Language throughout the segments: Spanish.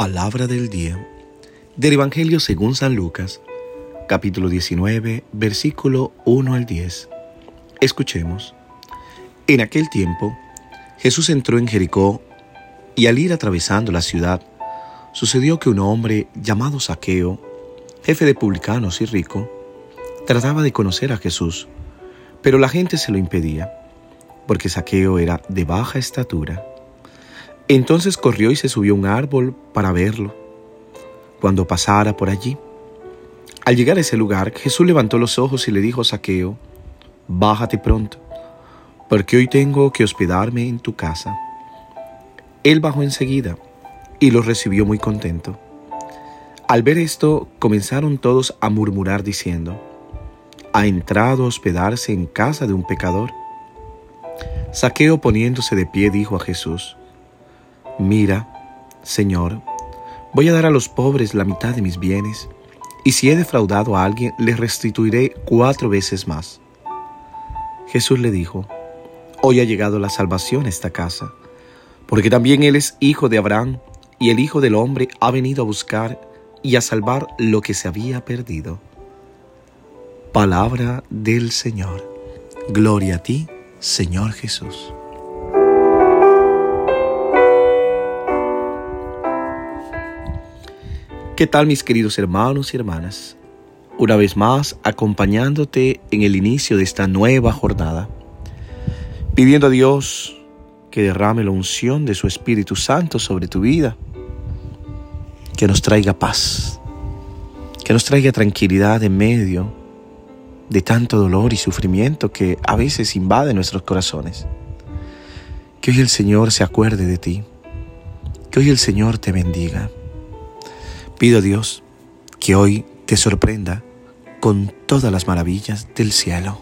Palabra del día del Evangelio según San Lucas, capítulo 19, versículo 1 al 10. Escuchemos. En aquel tiempo, Jesús entró en Jericó y al ir atravesando la ciudad, sucedió que un hombre llamado Saqueo, jefe de publicanos y rico, trataba de conocer a Jesús, pero la gente se lo impedía, porque Saqueo era de baja estatura. Entonces corrió y se subió a un árbol para verlo, cuando pasara por allí. Al llegar a ese lugar, Jesús levantó los ojos y le dijo a Saqueo, Bájate pronto, porque hoy tengo que hospedarme en tu casa. Él bajó enseguida y lo recibió muy contento. Al ver esto, comenzaron todos a murmurar diciendo, ha entrado a hospedarse en casa de un pecador. Saqueo poniéndose de pie dijo a Jesús, Mira, Señor, voy a dar a los pobres la mitad de mis bienes, y si he defraudado a alguien, le restituiré cuatro veces más. Jesús le dijo, Hoy ha llegado la salvación a esta casa, porque también Él es hijo de Abraham, y el Hijo del Hombre ha venido a buscar y a salvar lo que se había perdido. Palabra del Señor. Gloria a ti, Señor Jesús. ¿Qué tal mis queridos hermanos y hermanas? Una vez más acompañándote en el inicio de esta nueva jornada, pidiendo a Dios que derrame la unción de su Espíritu Santo sobre tu vida, que nos traiga paz, que nos traiga tranquilidad en medio de tanto dolor y sufrimiento que a veces invade nuestros corazones. Que hoy el Señor se acuerde de ti, que hoy el Señor te bendiga. Pido a Dios que hoy te sorprenda con todas las maravillas del cielo.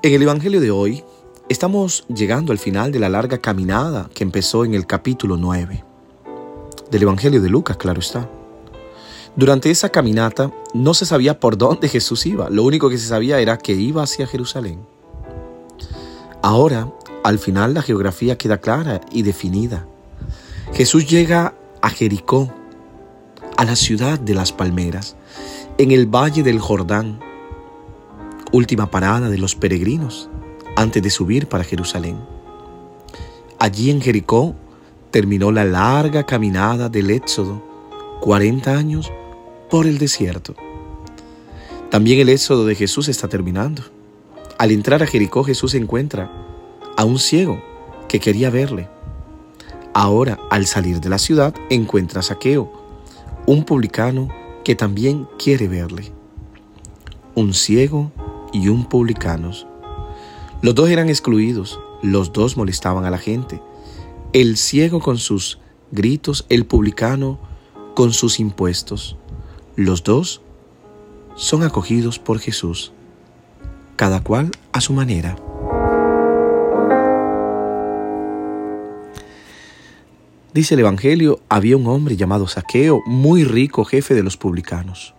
En el Evangelio de hoy estamos llegando al final de la larga caminada que empezó en el capítulo 9 del Evangelio de Lucas, claro está. Durante esa caminata no se sabía por dónde Jesús iba, lo único que se sabía era que iba hacia Jerusalén. Ahora, al final, la geografía queda clara y definida. Jesús llega a Jericó, a la ciudad de las palmeras, en el valle del Jordán, última parada de los peregrinos antes de subir para Jerusalén. Allí en Jericó terminó la larga caminada del Éxodo, 40 años por el desierto. También el Éxodo de Jesús está terminando. Al entrar a Jericó Jesús encuentra a un ciego que quería verle. Ahora, al salir de la ciudad, encuentra a Saqueo, un publicano que también quiere verle. Un ciego y un publicano. Los dos eran excluidos, los dos molestaban a la gente, el ciego con sus gritos, el publicano con sus impuestos. Los dos son acogidos por Jesús, cada cual a su manera. Dice el Evangelio, había un hombre llamado Saqueo, muy rico, jefe de los publicanos.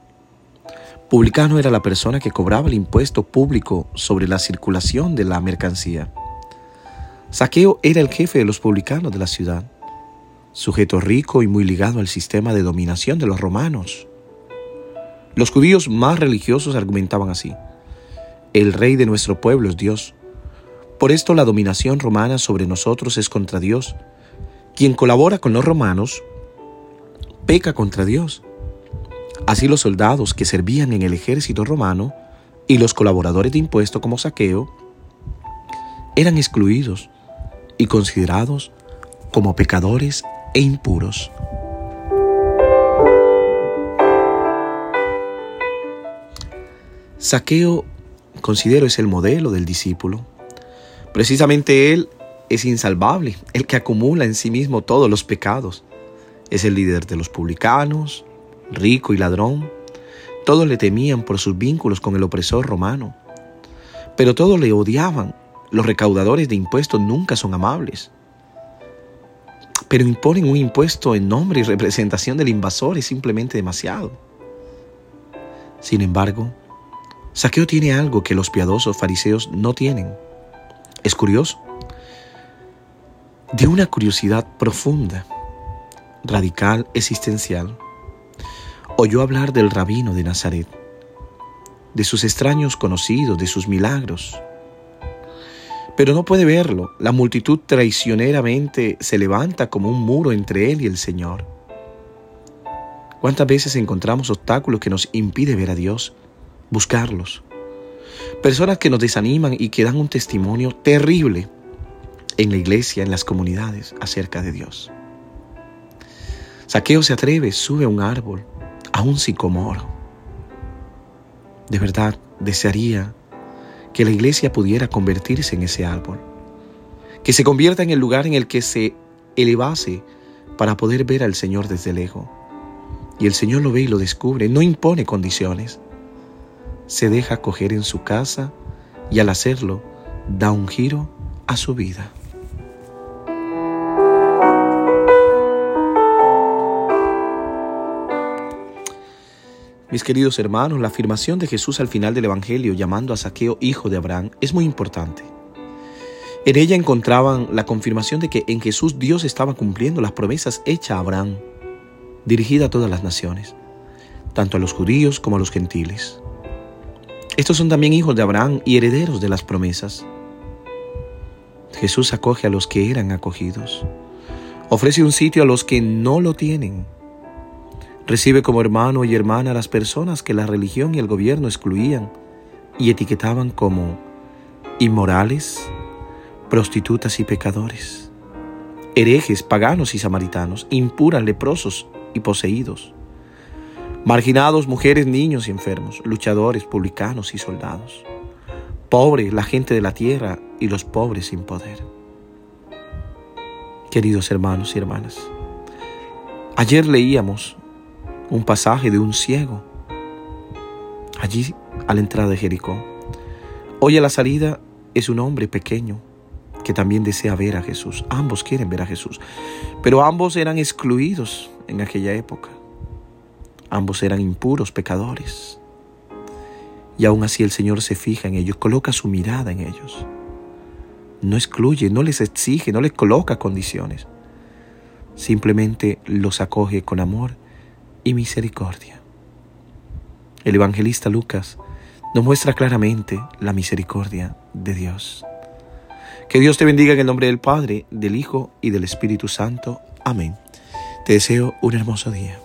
Publicano era la persona que cobraba el impuesto público sobre la circulación de la mercancía. Saqueo era el jefe de los publicanos de la ciudad, sujeto rico y muy ligado al sistema de dominación de los romanos. Los judíos más religiosos argumentaban así, el rey de nuestro pueblo es Dios. Por esto la dominación romana sobre nosotros es contra Dios. Quien colabora con los romanos peca contra Dios. Así los soldados que servían en el ejército romano y los colaboradores de impuestos como saqueo eran excluidos y considerados como pecadores e impuros. Saqueo, considero, es el modelo del discípulo. Precisamente él es insalvable, el que acumula en sí mismo todos los pecados. Es el líder de los publicanos, rico y ladrón. Todos le temían por sus vínculos con el opresor romano, pero todos le odiaban los recaudadores de impuestos nunca son amables, pero imponen un impuesto en nombre y representación del invasor es simplemente demasiado. Sin embargo, Saqueo tiene algo que los piadosos fariseos no tienen. Es curioso. De una curiosidad profunda, radical, existencial, oyó hablar del rabino de Nazaret, de sus extraños conocidos, de sus milagros. Pero no puede verlo, la multitud traicioneramente se levanta como un muro entre él y el Señor. ¿Cuántas veces encontramos obstáculos que nos impiden ver a Dios, buscarlos? Personas que nos desaniman y que dan un testimonio terrible en la iglesia, en las comunidades, acerca de Dios. Saqueo se atreve, sube a un árbol, a un sicomoro. De verdad, desearía que la iglesia pudiera convertirse en ese árbol, que se convierta en el lugar en el que se elevase para poder ver al Señor desde lejos. Y el Señor lo ve y lo descubre, no impone condiciones, se deja coger en su casa y al hacerlo da un giro a su vida. Mis queridos hermanos, la afirmación de Jesús al final del Evangelio llamando a Saqueo hijo de Abraham es muy importante. En ella encontraban la confirmación de que en Jesús Dios estaba cumpliendo las promesas hechas a Abraham, dirigida a todas las naciones, tanto a los judíos como a los gentiles. Estos son también hijos de Abraham y herederos de las promesas. Jesús acoge a los que eran acogidos, ofrece un sitio a los que no lo tienen Recibe como hermano y hermana a las personas que la religión y el gobierno excluían y etiquetaban como inmorales, prostitutas y pecadores, herejes, paganos y samaritanos, impuras, leprosos y poseídos, marginados, mujeres, niños y enfermos, luchadores, publicanos y soldados, pobres, la gente de la tierra y los pobres sin poder. Queridos hermanos y hermanas, ayer leíamos un pasaje de un ciego, allí a la entrada de Jericó. Hoy a la salida es un hombre pequeño que también desea ver a Jesús. Ambos quieren ver a Jesús, pero ambos eran excluidos en aquella época. Ambos eran impuros, pecadores. Y aún así el Señor se fija en ellos, coloca su mirada en ellos. No excluye, no les exige, no les coloca condiciones. Simplemente los acoge con amor y misericordia. El evangelista Lucas nos muestra claramente la misericordia de Dios. Que Dios te bendiga en el nombre del Padre, del Hijo y del Espíritu Santo. Amén. Te deseo un hermoso día.